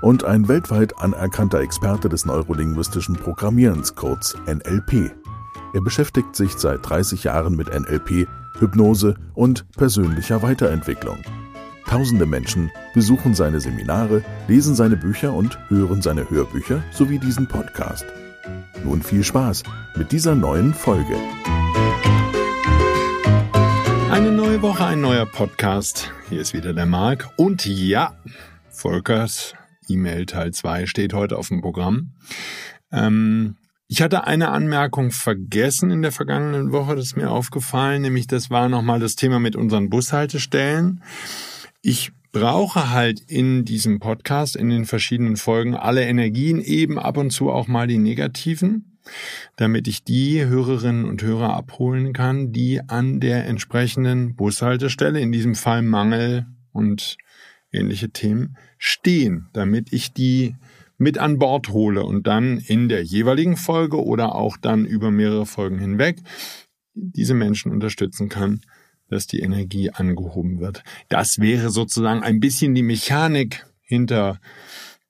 und ein weltweit anerkannter Experte des neurolinguistischen Programmierens, kurz NLP. Er beschäftigt sich seit 30 Jahren mit NLP, Hypnose und persönlicher Weiterentwicklung. Tausende Menschen besuchen seine Seminare, lesen seine Bücher und hören seine Hörbücher sowie diesen Podcast. Nun viel Spaß mit dieser neuen Folge. Eine neue Woche, ein neuer Podcast. Hier ist wieder der Marc. Und ja, Volkers E-Mail Teil 2 steht heute auf dem Programm. Ähm, ich hatte eine Anmerkung vergessen in der vergangenen Woche, das ist mir aufgefallen, nämlich das war nochmal das Thema mit unseren Bushaltestellen. Ich brauche halt in diesem Podcast, in den verschiedenen Folgen alle Energien, eben ab und zu auch mal die negativen, damit ich die Hörerinnen und Hörer abholen kann, die an der entsprechenden Bushaltestelle, in diesem Fall Mangel und ähnliche Themen, stehen, damit ich die mit an Bord hole und dann in der jeweiligen Folge oder auch dann über mehrere Folgen hinweg diese Menschen unterstützen kann, dass die Energie angehoben wird. Das wäre sozusagen ein bisschen die Mechanik hinter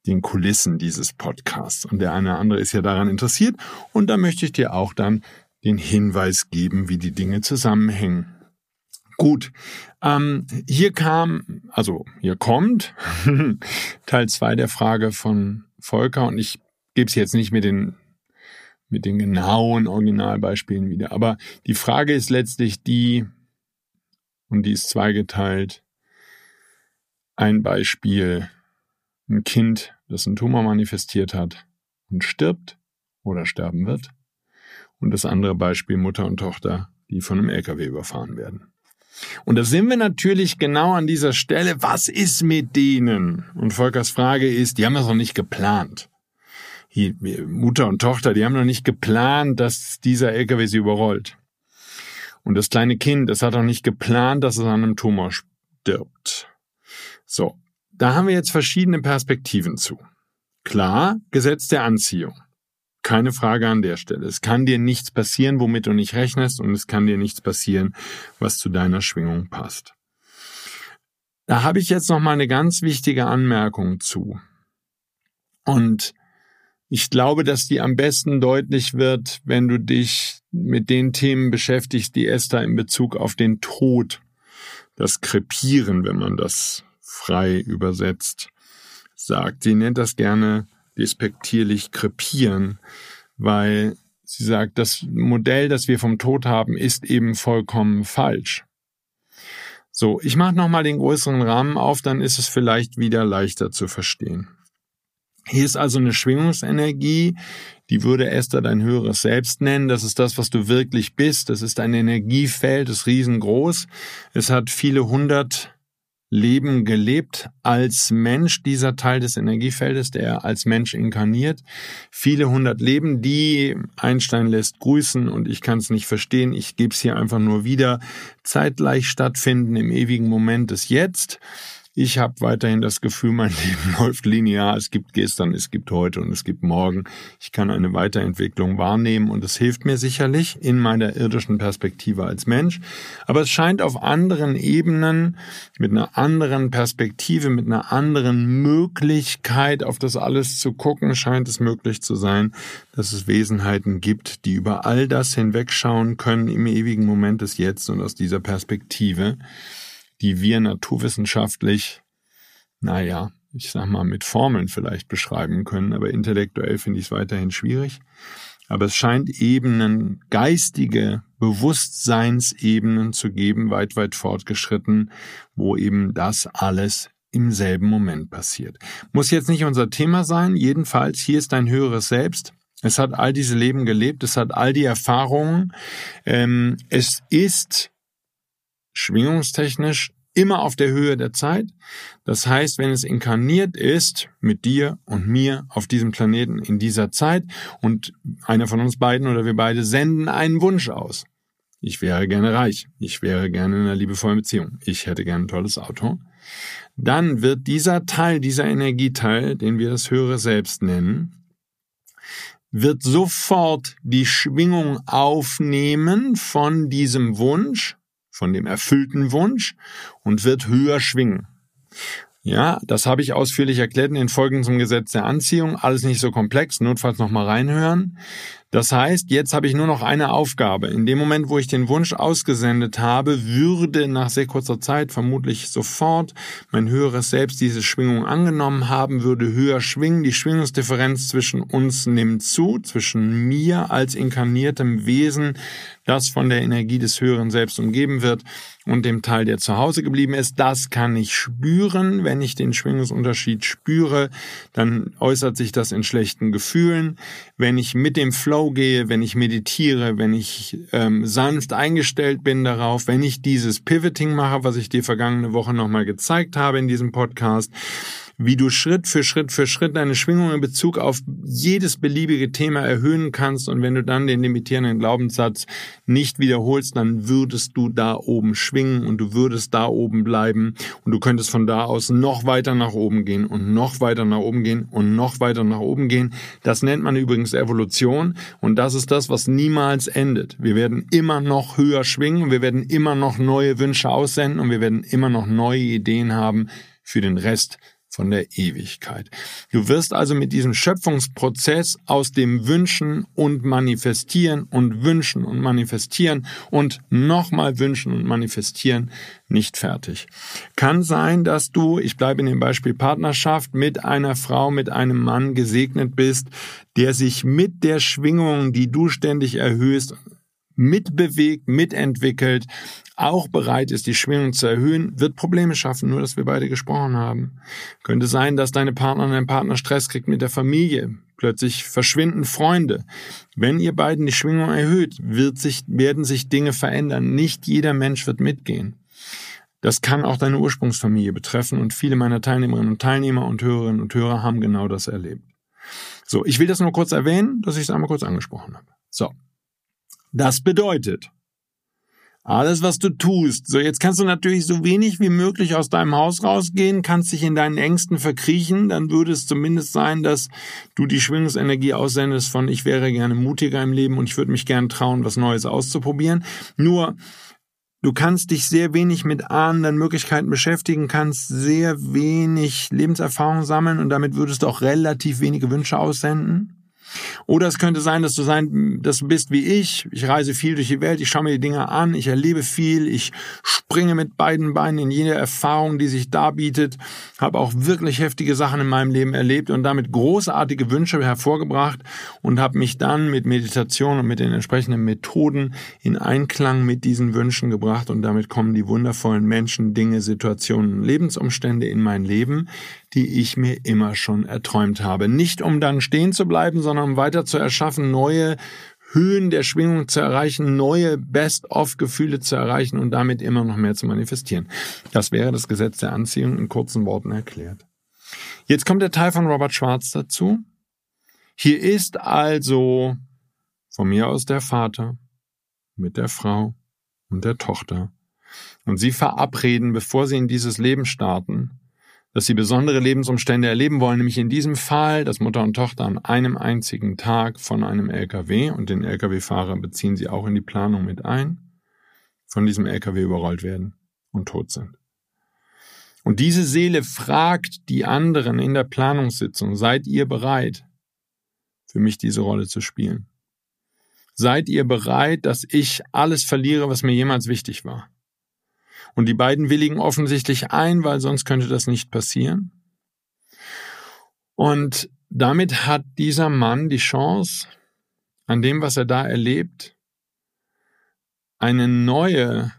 den Kulissen dieses Podcasts. Und der eine oder andere ist ja daran interessiert. Und da möchte ich dir auch dann den Hinweis geben, wie die Dinge zusammenhängen. Gut, ähm, hier kam, also hier kommt Teil zwei der Frage von Volker und ich gebe es jetzt nicht mit den mit den genauen Originalbeispielen wieder, aber die Frage ist letztlich die, und die ist zweigeteilt. Ein Beispiel, ein Kind, das einen Tumor manifestiert hat und stirbt oder sterben wird. Und das andere Beispiel Mutter und Tochter, die von einem LKW überfahren werden. Und da sind wir natürlich genau an dieser Stelle. Was ist mit denen? Und Volkers Frage ist, die haben das noch nicht geplant. Hier, Mutter und Tochter, die haben noch nicht geplant, dass dieser LKW sie überrollt. Und das kleine Kind, das hat auch nicht geplant, dass es an einem Tumor stirbt. So, da haben wir jetzt verschiedene Perspektiven zu. Klar, Gesetz der Anziehung. Keine Frage an der Stelle. Es kann dir nichts passieren, womit du nicht rechnest, und es kann dir nichts passieren, was zu deiner Schwingung passt. Da habe ich jetzt noch mal eine ganz wichtige Anmerkung zu. Und ich glaube, dass die am besten deutlich wird, wenn du dich mit den Themen beschäftigst, die Esther in Bezug auf den Tod, das Krepieren, wenn man das frei übersetzt, sagt. Sie nennt das gerne despektierlich krepieren, weil sie sagt, das Modell, das wir vom Tod haben, ist eben vollkommen falsch. So, ich mache nochmal den größeren Rahmen auf, dann ist es vielleicht wieder leichter zu verstehen. Hier ist also eine Schwingungsenergie, die würde Esther dein höheres Selbst nennen. Das ist das, was du wirklich bist. Das ist ein Energiefeld, das ist riesengroß. Es hat viele hundert Leben gelebt als Mensch, dieser Teil des Energiefeldes, der als Mensch inkarniert. Viele hundert Leben, die Einstein lässt grüßen und ich kann es nicht verstehen. Ich gebe es hier einfach nur wieder. Zeitgleich stattfinden im ewigen Moment des Jetzt. Ich habe weiterhin das Gefühl, mein Leben läuft linear. Es gibt gestern, es gibt heute und es gibt morgen. Ich kann eine Weiterentwicklung wahrnehmen und es hilft mir sicherlich in meiner irdischen Perspektive als Mensch. Aber es scheint auf anderen Ebenen, mit einer anderen Perspektive, mit einer anderen Möglichkeit auf das alles zu gucken, scheint es möglich zu sein, dass es Wesenheiten gibt, die über all das hinwegschauen können im ewigen Moment des Jetzt und aus dieser Perspektive die wir naturwissenschaftlich, naja, ich sag mal, mit Formeln vielleicht beschreiben können, aber intellektuell finde ich es weiterhin schwierig. Aber es scheint Ebenen, geistige Bewusstseinsebenen zu geben, weit, weit fortgeschritten, wo eben das alles im selben Moment passiert. Muss jetzt nicht unser Thema sein, jedenfalls hier ist ein höheres Selbst. Es hat all diese Leben gelebt, es hat all die Erfahrungen. Ähm, es ist schwingungstechnisch immer auf der Höhe der Zeit. Das heißt, wenn es inkarniert ist mit dir und mir auf diesem Planeten in dieser Zeit und einer von uns beiden oder wir beide senden einen Wunsch aus. Ich wäre gerne reich. Ich wäre gerne in einer liebevollen Beziehung. Ich hätte gerne ein tolles Auto. Dann wird dieser Teil, dieser Energieteil, den wir das höhere Selbst nennen, wird sofort die Schwingung aufnehmen von diesem Wunsch, von dem erfüllten Wunsch und wird höher schwingen. Ja, das habe ich ausführlich erklärt in den Folgen zum Gesetz der Anziehung. Alles nicht so komplex, notfalls nochmal reinhören. Das heißt, jetzt habe ich nur noch eine Aufgabe. In dem Moment, wo ich den Wunsch ausgesendet habe, würde nach sehr kurzer Zeit vermutlich sofort mein höheres Selbst diese Schwingung angenommen haben, würde höher schwingen. Die Schwingungsdifferenz zwischen uns nimmt zu, zwischen mir als inkarniertem Wesen, das von der Energie des höheren Selbst umgeben wird, und dem Teil, der zu Hause geblieben ist. Das kann ich spüren. Wenn ich den Schwingungsunterschied spüre, dann äußert sich das in schlechten Gefühlen. Wenn ich mit dem Flow gehe, wenn ich meditiere, wenn ich ähm, sanft eingestellt bin darauf, wenn ich dieses Pivoting mache, was ich dir vergangene Woche nochmal gezeigt habe in diesem Podcast, wie du Schritt für Schritt für Schritt deine Schwingung in Bezug auf jedes beliebige Thema erhöhen kannst. Und wenn du dann den limitierenden Glaubenssatz nicht wiederholst, dann würdest du da oben schwingen und du würdest da oben bleiben. Und du könntest von da aus noch weiter nach oben gehen und noch weiter nach oben gehen und noch weiter nach oben gehen. Das nennt man übrigens Evolution. Und das ist das, was niemals endet. Wir werden immer noch höher schwingen, wir werden immer noch neue Wünsche aussenden. Und wir werden immer noch neue Ideen haben für den Rest von der Ewigkeit. Du wirst also mit diesem Schöpfungsprozess aus dem Wünschen und Manifestieren und Wünschen und Manifestieren und nochmal Wünschen und Manifestieren nicht fertig. Kann sein, dass du, ich bleibe in dem Beispiel Partnerschaft, mit einer Frau, mit einem Mann gesegnet bist, der sich mit der Schwingung, die du ständig erhöhst, mitbewegt, mitentwickelt, auch bereit ist, die Schwingung zu erhöhen, wird Probleme schaffen, nur dass wir beide gesprochen haben. Könnte sein, dass deine Partnerin, dein Partner Stress kriegt mit der Familie. Plötzlich verschwinden Freunde. Wenn ihr beiden die Schwingung erhöht, wird sich, werden sich Dinge verändern. Nicht jeder Mensch wird mitgehen. Das kann auch deine Ursprungsfamilie betreffen und viele meiner Teilnehmerinnen und Teilnehmer und Hörerinnen und Hörer haben genau das erlebt. So, ich will das nur kurz erwähnen, dass ich es einmal kurz angesprochen habe. So. Das bedeutet, alles, was du tust. So, jetzt kannst du natürlich so wenig wie möglich aus deinem Haus rausgehen, kannst dich in deinen Ängsten verkriechen, dann würde es zumindest sein, dass du die Schwingungsenergie aussendest von ich wäre gerne mutiger im Leben und ich würde mich gern trauen, was Neues auszuprobieren. Nur, du kannst dich sehr wenig mit ahnenden Möglichkeiten beschäftigen, kannst sehr wenig Lebenserfahrung sammeln und damit würdest du auch relativ wenige Wünsche aussenden. Oder es könnte sein, dass du sein, dass du bist wie ich. Ich reise viel durch die Welt, ich schaue mir die Dinge an, ich erlebe viel, ich springe mit beiden Beinen in jede Erfahrung, die sich darbietet, habe auch wirklich heftige Sachen in meinem Leben erlebt und damit großartige Wünsche hervorgebracht und habe mich dann mit Meditation und mit den entsprechenden Methoden in Einklang mit diesen Wünschen gebracht und damit kommen die wundervollen Menschen, Dinge, Situationen, Lebensumstände in mein Leben, die ich mir immer schon erträumt habe. Nicht um dann stehen zu bleiben, sondern um weiter zu erschaffen, neue Höhen der Schwingung zu erreichen, neue Best-of-Gefühle zu erreichen und damit immer noch mehr zu manifestieren. Das wäre das Gesetz der Anziehung in kurzen Worten erklärt. Jetzt kommt der Teil von Robert Schwarz dazu. Hier ist also von mir aus der Vater mit der Frau und der Tochter. Und sie verabreden, bevor sie in dieses Leben starten, dass sie besondere Lebensumstände erleben wollen, nämlich in diesem Fall, dass Mutter und Tochter an einem einzigen Tag von einem LKW und den LKW-Fahrer beziehen sie auch in die Planung mit ein, von diesem LKW überrollt werden und tot sind. Und diese Seele fragt die anderen in der Planungssitzung, seid ihr bereit, für mich diese Rolle zu spielen? Seid ihr bereit, dass ich alles verliere, was mir jemals wichtig war? Und die beiden willigen offensichtlich ein, weil sonst könnte das nicht passieren. Und damit hat dieser Mann die Chance, an dem, was er da erlebt, eine neue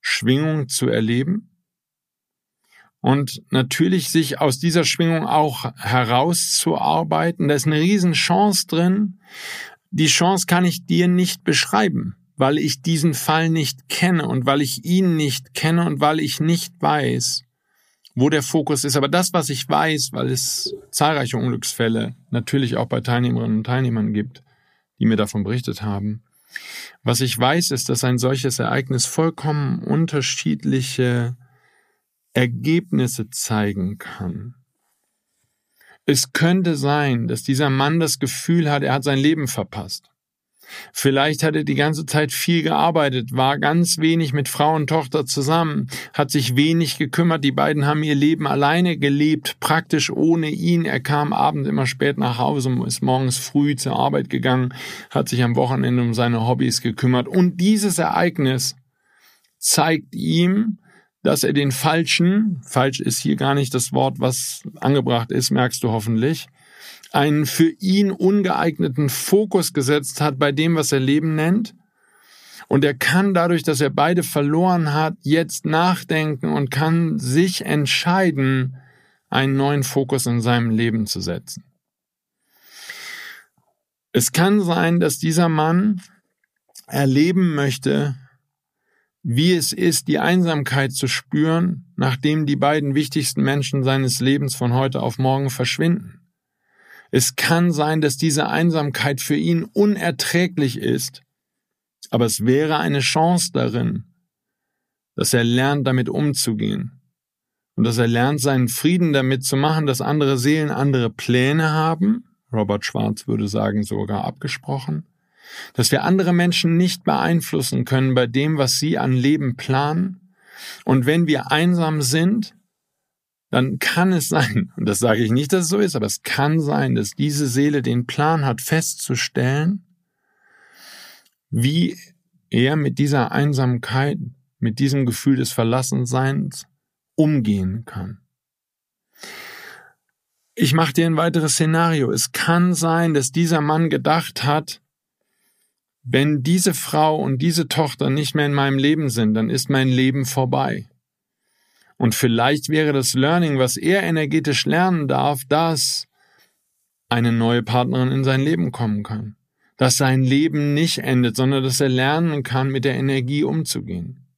Schwingung zu erleben und natürlich sich aus dieser Schwingung auch herauszuarbeiten. Da ist eine Riesenchance drin. Die Chance kann ich dir nicht beschreiben weil ich diesen Fall nicht kenne und weil ich ihn nicht kenne und weil ich nicht weiß, wo der Fokus ist. Aber das, was ich weiß, weil es zahlreiche Unglücksfälle natürlich auch bei Teilnehmerinnen und Teilnehmern gibt, die mir davon berichtet haben, was ich weiß, ist, dass ein solches Ereignis vollkommen unterschiedliche Ergebnisse zeigen kann. Es könnte sein, dass dieser Mann das Gefühl hat, er hat sein Leben verpasst. Vielleicht hat er die ganze Zeit viel gearbeitet, war ganz wenig mit Frau und Tochter zusammen, hat sich wenig gekümmert, die beiden haben ihr Leben alleine gelebt, praktisch ohne ihn. Er kam abends immer spät nach Hause, ist morgens früh zur Arbeit gegangen, hat sich am Wochenende um seine Hobbys gekümmert. Und dieses Ereignis zeigt ihm, dass er den falschen, falsch ist hier gar nicht das Wort, was angebracht ist, merkst du hoffentlich, einen für ihn ungeeigneten Fokus gesetzt hat bei dem, was er Leben nennt. Und er kann dadurch, dass er beide verloren hat, jetzt nachdenken und kann sich entscheiden, einen neuen Fokus in seinem Leben zu setzen. Es kann sein, dass dieser Mann erleben möchte, wie es ist, die Einsamkeit zu spüren, nachdem die beiden wichtigsten Menschen seines Lebens von heute auf morgen verschwinden. Es kann sein, dass diese Einsamkeit für ihn unerträglich ist, aber es wäre eine Chance darin, dass er lernt, damit umzugehen und dass er lernt, seinen Frieden damit zu machen, dass andere Seelen andere Pläne haben, Robert Schwarz würde sagen sogar abgesprochen, dass wir andere Menschen nicht beeinflussen können bei dem, was sie an Leben planen, und wenn wir einsam sind, dann kann es sein, und das sage ich nicht, dass es so ist, aber es kann sein, dass diese Seele den Plan hat, festzustellen, wie er mit dieser Einsamkeit, mit diesem Gefühl des Verlassenseins umgehen kann. Ich mache dir ein weiteres Szenario. Es kann sein, dass dieser Mann gedacht hat, wenn diese Frau und diese Tochter nicht mehr in meinem Leben sind, dann ist mein Leben vorbei. Und vielleicht wäre das Learning, was er energetisch lernen darf, dass eine neue Partnerin in sein Leben kommen kann. Dass sein Leben nicht endet, sondern dass er lernen kann, mit der Energie umzugehen.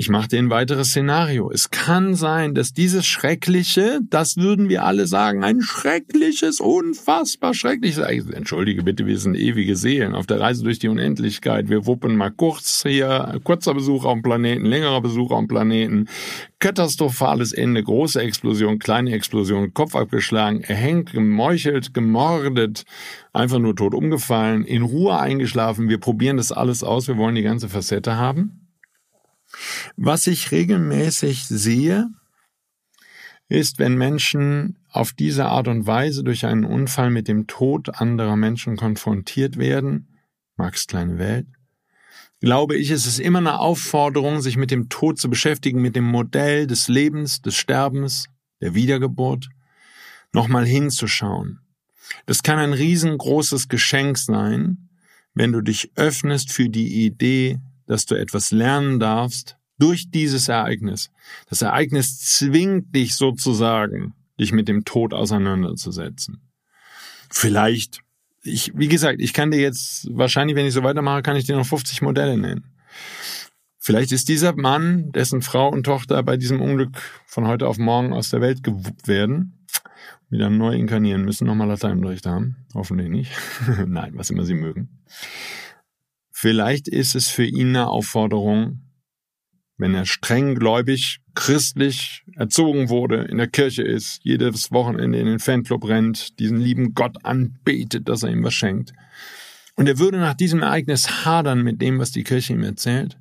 Ich mache dir ein weiteres Szenario. Es kann sein, dass dieses Schreckliche, das würden wir alle sagen, ein schreckliches, unfassbar schreckliches, entschuldige bitte, wir sind ewige Seelen auf der Reise durch die Unendlichkeit. Wir wuppen mal kurz hier, kurzer Besuch auf dem Planeten, längerer Besuch auf dem Planeten, katastrophales Ende, große Explosion, kleine Explosion, Kopf abgeschlagen, erhängt, gemeuchelt, gemordet, einfach nur tot umgefallen, in Ruhe eingeschlafen. Wir probieren das alles aus, wir wollen die ganze Facette haben. Was ich regelmäßig sehe, ist, wenn Menschen auf diese Art und Weise durch einen Unfall mit dem Tod anderer Menschen konfrontiert werden, Max kleine Welt, glaube ich, ist es immer eine Aufforderung, sich mit dem Tod zu beschäftigen, mit dem Modell des Lebens, des Sterbens, der Wiedergeburt, nochmal hinzuschauen. Das kann ein riesengroßes Geschenk sein, wenn du dich öffnest für die Idee dass du etwas lernen darfst durch dieses Ereignis. Das Ereignis zwingt dich sozusagen, dich mit dem Tod auseinanderzusetzen. Vielleicht, ich, wie gesagt, ich kann dir jetzt, wahrscheinlich, wenn ich so weitermache, kann ich dir noch 50 Modelle nennen. Vielleicht ist dieser Mann, dessen Frau und Tochter bei diesem Unglück von heute auf morgen aus der Welt gewuppt werden, wieder neu inkarnieren müssen, nochmal Lateinunterricht haben. Hoffentlich nicht. Nein, was immer sie mögen. Vielleicht ist es für ihn eine Aufforderung, wenn er streng gläubig, christlich erzogen wurde, in der Kirche ist, jedes Wochenende in den Fanclub rennt, diesen lieben Gott anbetet, dass er ihm was schenkt. Und er würde nach diesem Ereignis hadern mit dem, was die Kirche ihm erzählt.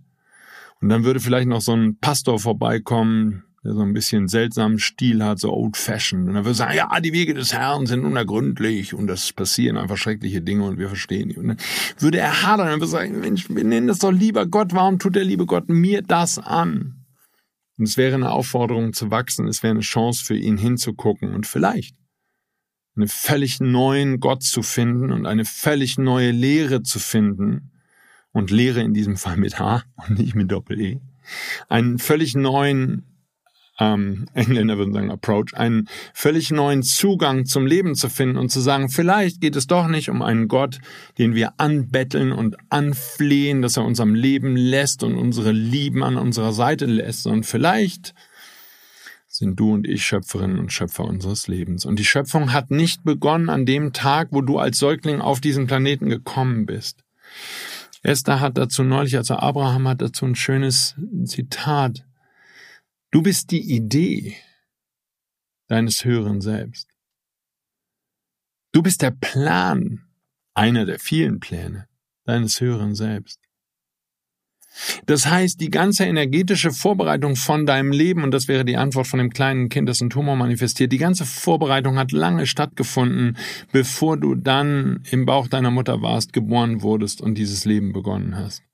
Und dann würde vielleicht noch so ein Pastor vorbeikommen, der so ein bisschen seltsamen Stil hat, so old-fashioned. Und er würde sagen, ja, die Wege des Herrn sind unergründlich und es passieren einfach schreckliche Dinge und wir verstehen die. Und dann würde er hadern und würde sagen, Mensch, wir nennen das doch lieber Gott. Warum tut der liebe Gott mir das an? Und es wäre eine Aufforderung zu wachsen, es wäre eine Chance für ihn hinzugucken und vielleicht einen völlig neuen Gott zu finden und eine völlig neue Lehre zu finden. Und Lehre in diesem Fall mit H und nicht mit Doppel-E. Einen völlig neuen ähm, Engländer würden sagen Approach, einen völlig neuen Zugang zum Leben zu finden und zu sagen, vielleicht geht es doch nicht um einen Gott, den wir anbetteln und anflehen, dass er uns am Leben lässt und unsere Lieben an unserer Seite lässt, sondern vielleicht sind du und ich Schöpferinnen und Schöpfer unseres Lebens. Und die Schöpfung hat nicht begonnen an dem Tag, wo du als Säugling auf diesen Planeten gekommen bist. Esther hat dazu neulich, also Abraham hat dazu ein schönes Zitat Du bist die Idee deines höheren Selbst. Du bist der Plan, einer der vielen Pläne deines höheren Selbst. Das heißt, die ganze energetische Vorbereitung von deinem Leben, und das wäre die Antwort von dem kleinen Kind, das einen Tumor manifestiert, die ganze Vorbereitung hat lange stattgefunden, bevor du dann im Bauch deiner Mutter warst, geboren wurdest und dieses Leben begonnen hast.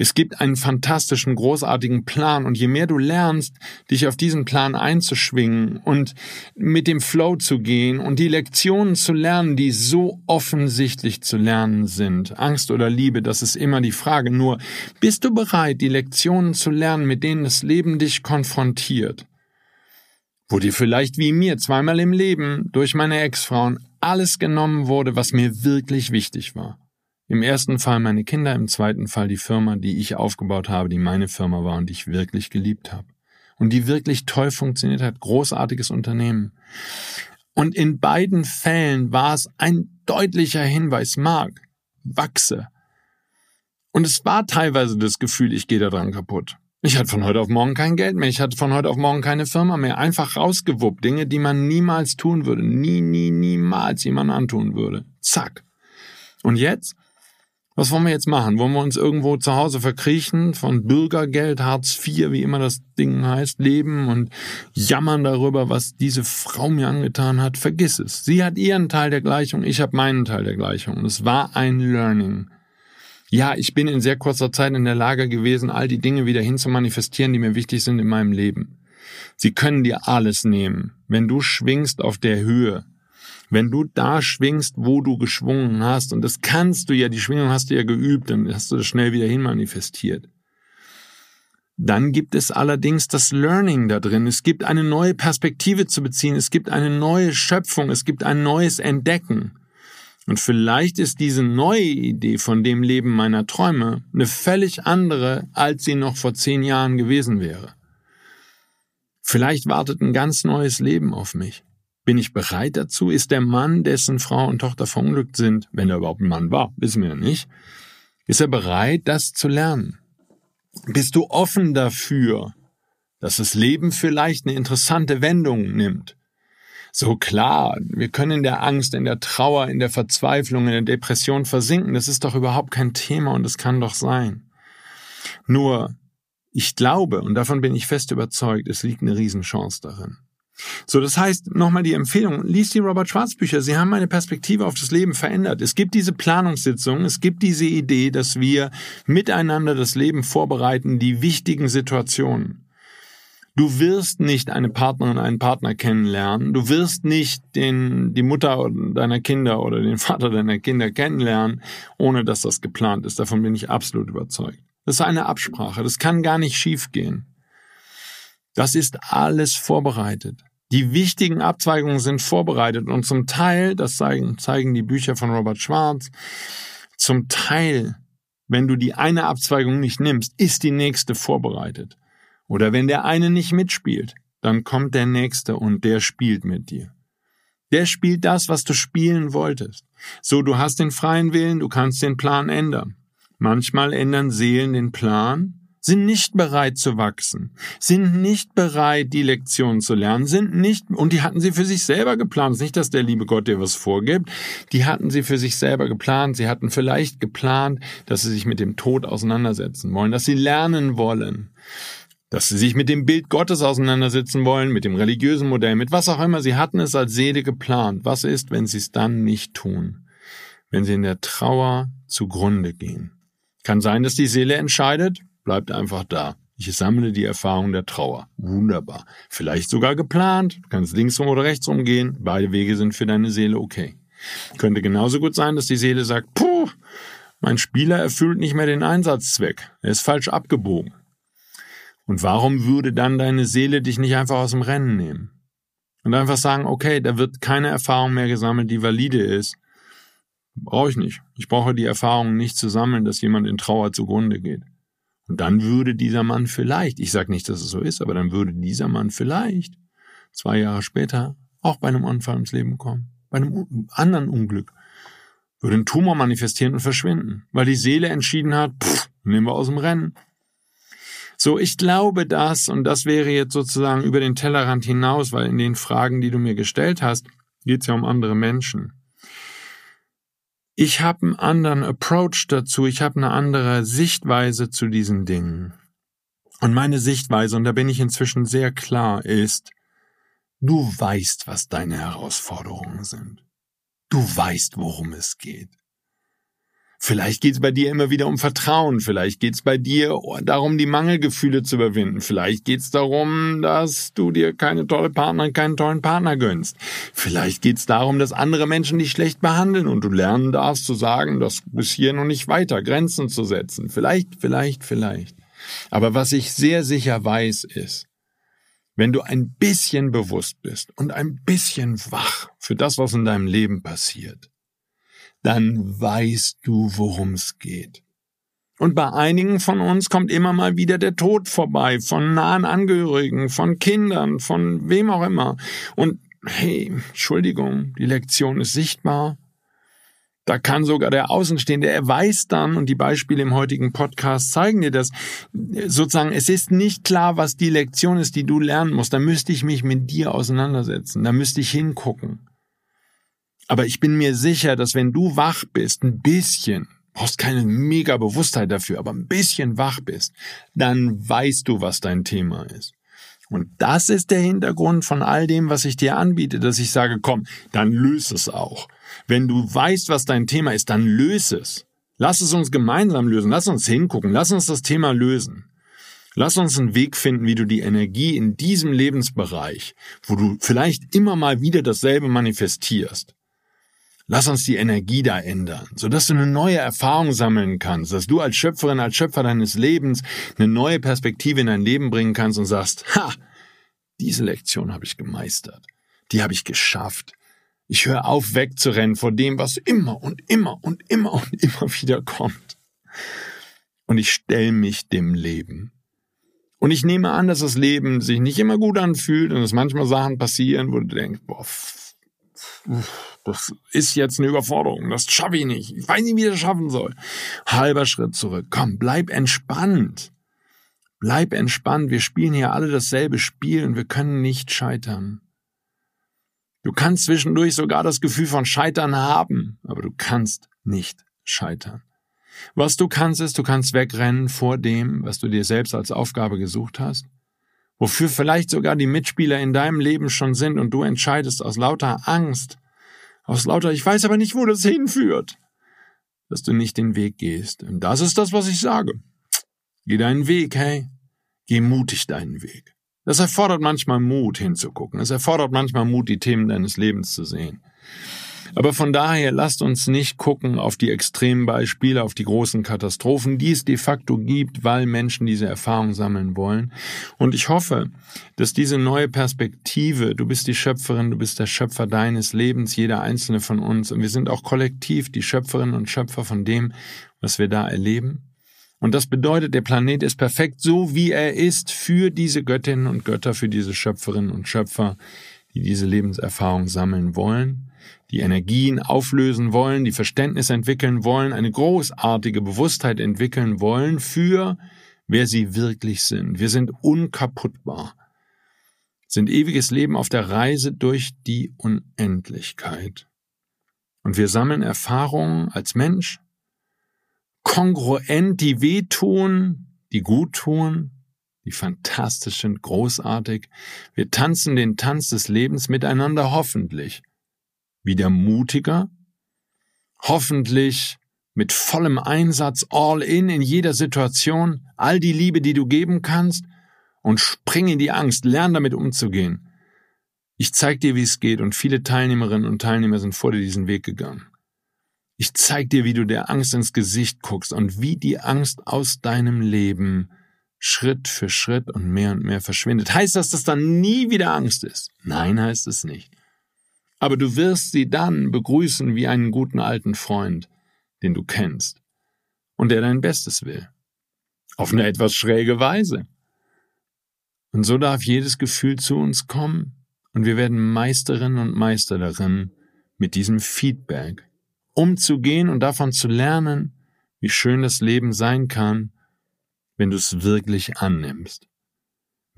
Es gibt einen fantastischen, großartigen Plan und je mehr du lernst, dich auf diesen Plan einzuschwingen und mit dem Flow zu gehen und die Lektionen zu lernen, die so offensichtlich zu lernen sind, Angst oder Liebe, das ist immer die Frage. Nur, bist du bereit, die Lektionen zu lernen, mit denen das Leben dich konfrontiert? Wo dir vielleicht wie mir zweimal im Leben durch meine Ex-Frauen alles genommen wurde, was mir wirklich wichtig war. Im ersten Fall meine Kinder, im zweiten Fall die Firma, die ich aufgebaut habe, die meine Firma war und die ich wirklich geliebt habe. Und die wirklich toll funktioniert hat. Großartiges Unternehmen. Und in beiden Fällen war es ein deutlicher Hinweis, Mark, wachse. Und es war teilweise das Gefühl, ich gehe da dran kaputt. Ich hatte von heute auf morgen kein Geld mehr. Ich hatte von heute auf morgen keine Firma mehr. Einfach rausgewuppt. Dinge, die man niemals tun würde. Nie, nie, niemals jemand antun würde. Zack. Und jetzt? Was wollen wir jetzt machen? Wollen wir uns irgendwo zu Hause verkriechen, von Bürgergeld, Hartz IV, wie immer das Ding heißt, leben und jammern darüber, was diese Frau mir angetan hat? Vergiss es. Sie hat ihren Teil der Gleichung, ich habe meinen Teil der Gleichung. Und es war ein Learning. Ja, ich bin in sehr kurzer Zeit in der Lage gewesen, all die Dinge wieder hin zu manifestieren, die mir wichtig sind in meinem Leben. Sie können dir alles nehmen. Wenn du schwingst auf der Höhe, wenn du da schwingst, wo du geschwungen hast, und das kannst du ja, die Schwingung hast du ja geübt, dann hast du das schnell wieder hin manifestiert. Dann gibt es allerdings das Learning da drin. Es gibt eine neue Perspektive zu beziehen. Es gibt eine neue Schöpfung. Es gibt ein neues Entdecken. Und vielleicht ist diese neue Idee von dem Leben meiner Träume eine völlig andere, als sie noch vor zehn Jahren gewesen wäre. Vielleicht wartet ein ganz neues Leben auf mich. Bin ich bereit dazu? Ist der Mann, dessen Frau und Tochter verunglückt sind, wenn er überhaupt ein Mann war, wissen wir ja nicht, ist er bereit, das zu lernen? Bist du offen dafür, dass das Leben vielleicht eine interessante Wendung nimmt? So klar, wir können in der Angst, in der Trauer, in der Verzweiflung, in der Depression versinken. Das ist doch überhaupt kein Thema und es kann doch sein. Nur, ich glaube, und davon bin ich fest überzeugt, es liegt eine Riesenchance darin. So, das heißt, nochmal die Empfehlung, lies die Robert Schwarz Bücher. Sie haben meine Perspektive auf das Leben verändert. Es gibt diese Planungssitzung, es gibt diese Idee, dass wir miteinander das Leben vorbereiten, die wichtigen Situationen. Du wirst nicht eine Partnerin, einen Partner kennenlernen. Du wirst nicht den, die Mutter deiner Kinder oder den Vater deiner Kinder kennenlernen, ohne dass das geplant ist. Davon bin ich absolut überzeugt. Das ist eine Absprache. Das kann gar nicht schiefgehen. Das ist alles vorbereitet. Die wichtigen Abzweigungen sind vorbereitet und zum Teil, das zeigen, zeigen die Bücher von Robert Schwarz, zum Teil, wenn du die eine Abzweigung nicht nimmst, ist die nächste vorbereitet. Oder wenn der eine nicht mitspielt, dann kommt der nächste und der spielt mit dir. Der spielt das, was du spielen wolltest. So, du hast den freien Willen, du kannst den Plan ändern. Manchmal ändern Seelen den Plan sind nicht bereit zu wachsen, sind nicht bereit, die Lektionen zu lernen, sind nicht, und die hatten sie für sich selber geplant. Es ist nicht, dass der liebe Gott dir was vorgibt. Die hatten sie für sich selber geplant. Sie hatten vielleicht geplant, dass sie sich mit dem Tod auseinandersetzen wollen, dass sie lernen wollen, dass sie sich mit dem Bild Gottes auseinandersetzen wollen, mit dem religiösen Modell, mit was auch immer. Sie hatten es als Seele geplant. Was ist, wenn sie es dann nicht tun? Wenn sie in der Trauer zugrunde gehen? Kann sein, dass die Seele entscheidet, bleibt einfach da. Ich sammle die Erfahrung der Trauer. Wunderbar. Vielleicht sogar geplant. Du kannst links rum oder rechts rumgehen. Beide Wege sind für deine Seele okay. Könnte genauso gut sein, dass die Seele sagt, puh, mein Spieler erfüllt nicht mehr den Einsatzzweck. Er ist falsch abgebogen. Und warum würde dann deine Seele dich nicht einfach aus dem Rennen nehmen? Und einfach sagen, okay, da wird keine Erfahrung mehr gesammelt, die valide ist. Brauche ich nicht. Ich brauche die Erfahrung nicht zu sammeln, dass jemand in Trauer zugrunde geht. Und dann würde dieser Mann vielleicht, ich sage nicht, dass es so ist, aber dann würde dieser Mann vielleicht zwei Jahre später auch bei einem Unfall ins Leben kommen. Bei einem anderen Unglück. Würde ein Tumor manifestieren und verschwinden, weil die Seele entschieden hat, pff, nehmen wir aus dem Rennen. So, ich glaube das, und das wäre jetzt sozusagen über den Tellerrand hinaus, weil in den Fragen, die du mir gestellt hast, geht es ja um andere Menschen. Ich habe einen anderen Approach dazu, ich habe eine andere Sichtweise zu diesen Dingen. Und meine Sichtweise, und da bin ich inzwischen sehr klar, ist, du weißt, was deine Herausforderungen sind. Du weißt, worum es geht. Vielleicht geht es bei dir immer wieder um Vertrauen, vielleicht geht es bei dir darum, die Mangelgefühle zu überwinden, vielleicht geht es darum, dass du dir keine tolle Partnerin, keinen tollen Partner gönnst, vielleicht geht es darum, dass andere Menschen dich schlecht behandeln und du lernen darfst zu sagen, das bis hier noch nicht weiter, Grenzen zu setzen, vielleicht, vielleicht, vielleicht. Aber was ich sehr sicher weiß ist, wenn du ein bisschen bewusst bist und ein bisschen wach für das, was in deinem Leben passiert, dann weißt du, worum es geht. Und bei einigen von uns kommt immer mal wieder der Tod vorbei, von nahen Angehörigen, von Kindern, von wem auch immer. Und hey, Entschuldigung, die Lektion ist sichtbar. Da kann sogar der Außenstehende, er weiß dann, und die Beispiele im heutigen Podcast zeigen dir das, sozusagen, es ist nicht klar, was die Lektion ist, die du lernen musst. Da müsste ich mich mit dir auseinandersetzen, da müsste ich hingucken. Aber ich bin mir sicher, dass wenn du wach bist, ein bisschen, brauchst keine mega Bewusstheit dafür, aber ein bisschen wach bist, dann weißt du, was dein Thema ist. Und das ist der Hintergrund von all dem, was ich dir anbiete, dass ich sage, komm, dann löse es auch. Wenn du weißt, was dein Thema ist, dann löse es. Lass es uns gemeinsam lösen. Lass uns hingucken. Lass uns das Thema lösen. Lass uns einen Weg finden, wie du die Energie in diesem Lebensbereich, wo du vielleicht immer mal wieder dasselbe manifestierst, Lass uns die Energie da ändern, sodass du eine neue Erfahrung sammeln kannst, dass du als Schöpferin, als Schöpfer deines Lebens eine neue Perspektive in dein Leben bringen kannst und sagst, ha, diese Lektion habe ich gemeistert, die habe ich geschafft. Ich höre auf, wegzurennen vor dem, was immer und immer und immer und immer wieder kommt. Und ich stelle mich dem Leben. Und ich nehme an, dass das Leben sich nicht immer gut anfühlt und dass manchmal Sachen passieren, wo du denkst, boah, das ist jetzt eine Überforderung, das schaffe ich nicht. Ich weiß nicht, wie ich das schaffen soll. Halber Schritt zurück. Komm, bleib entspannt. Bleib entspannt. Wir spielen hier alle dasselbe Spiel und wir können nicht scheitern. Du kannst zwischendurch sogar das Gefühl von Scheitern haben, aber du kannst nicht scheitern. Was du kannst, ist, du kannst wegrennen vor dem, was du dir selbst als Aufgabe gesucht hast, wofür vielleicht sogar die Mitspieler in deinem Leben schon sind und du entscheidest aus lauter Angst, aus lauter, ich weiß aber nicht, wo das hinführt, dass du nicht den Weg gehst. Und das ist das, was ich sage. Geh deinen Weg, hey. Geh mutig deinen Weg. Das erfordert manchmal Mut hinzugucken. Es erfordert manchmal Mut, die Themen deines Lebens zu sehen. Aber von daher lasst uns nicht gucken auf die extremen Beispiele, auf die großen Katastrophen, die es de facto gibt, weil Menschen diese Erfahrung sammeln wollen. Und ich hoffe, dass diese neue Perspektive, du bist die Schöpferin, du bist der Schöpfer deines Lebens, jeder einzelne von uns, und wir sind auch kollektiv die Schöpferinnen und Schöpfer von dem, was wir da erleben. Und das bedeutet, der Planet ist perfekt so, wie er ist, für diese Göttinnen und Götter, für diese Schöpferinnen und Schöpfer, die diese Lebenserfahrung sammeln wollen die Energien auflösen wollen, die Verständnis entwickeln wollen, eine großartige Bewusstheit entwickeln wollen für wer sie wirklich sind. Wir sind unkaputtbar, sind ewiges Leben auf der Reise durch die Unendlichkeit. Und wir sammeln Erfahrungen als Mensch, kongruent, die wehtun, die gut tun, die fantastisch sind, großartig. Wir tanzen den Tanz des Lebens miteinander hoffentlich wieder mutiger, hoffentlich mit vollem Einsatz all in in jeder Situation, all die Liebe, die du geben kannst, und spring in die Angst, lern damit umzugehen. Ich zeig dir, wie es geht, und viele Teilnehmerinnen und Teilnehmer sind vor dir diesen Weg gegangen. Ich zeig dir, wie du der Angst ins Gesicht guckst und wie die Angst aus deinem Leben Schritt für Schritt und mehr und mehr verschwindet. Heißt das, dass dann nie wieder Angst ist? Nein, heißt es nicht. Aber du wirst sie dann begrüßen wie einen guten alten Freund, den du kennst und der dein Bestes will. Auf eine etwas schräge Weise. Und so darf jedes Gefühl zu uns kommen und wir werden Meisterinnen und Meister darin, mit diesem Feedback umzugehen und davon zu lernen, wie schön das Leben sein kann, wenn du es wirklich annimmst.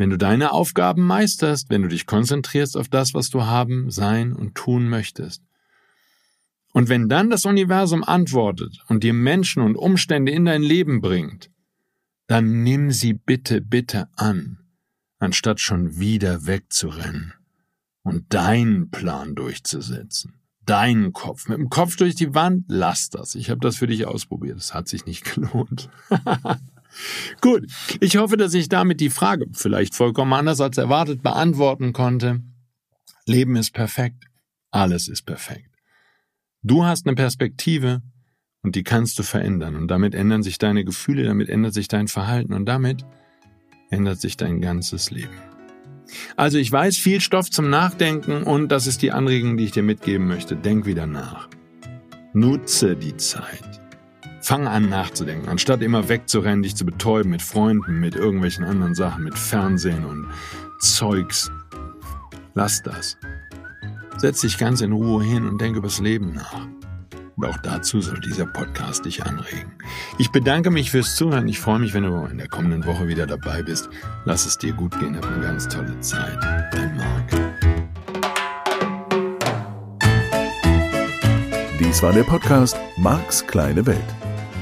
Wenn du deine Aufgaben meisterst, wenn du dich konzentrierst auf das, was du haben, sein und tun möchtest. Und wenn dann das Universum antwortet und dir Menschen und Umstände in dein Leben bringt, dann nimm sie bitte, bitte an, anstatt schon wieder wegzurennen und deinen Plan durchzusetzen. Deinen Kopf. Mit dem Kopf durch die Wand, lass das. Ich habe das für dich ausprobiert. Es hat sich nicht gelohnt. Gut, ich hoffe, dass ich damit die Frage, vielleicht vollkommen anders als erwartet, beantworten konnte. Leben ist perfekt, alles ist perfekt. Du hast eine Perspektive und die kannst du verändern und damit ändern sich deine Gefühle, damit ändert sich dein Verhalten und damit ändert sich dein ganzes Leben. Also ich weiß viel Stoff zum Nachdenken und das ist die Anregung, die ich dir mitgeben möchte. Denk wieder nach. Nutze die Zeit. Fang an nachzudenken, anstatt immer wegzurennen, dich zu betäuben mit Freunden, mit irgendwelchen anderen Sachen, mit Fernsehen und Zeugs. Lass das. Setz dich ganz in Ruhe hin und denk übers Leben nach. Und auch dazu soll dieser Podcast dich anregen. Ich bedanke mich fürs Zuhören. Ich freue mich, wenn du in der kommenden Woche wieder dabei bist. Lass es dir gut gehen. Hab eine ganz tolle Zeit. Dein Marc. Dies war der Podcast Marks kleine Welt.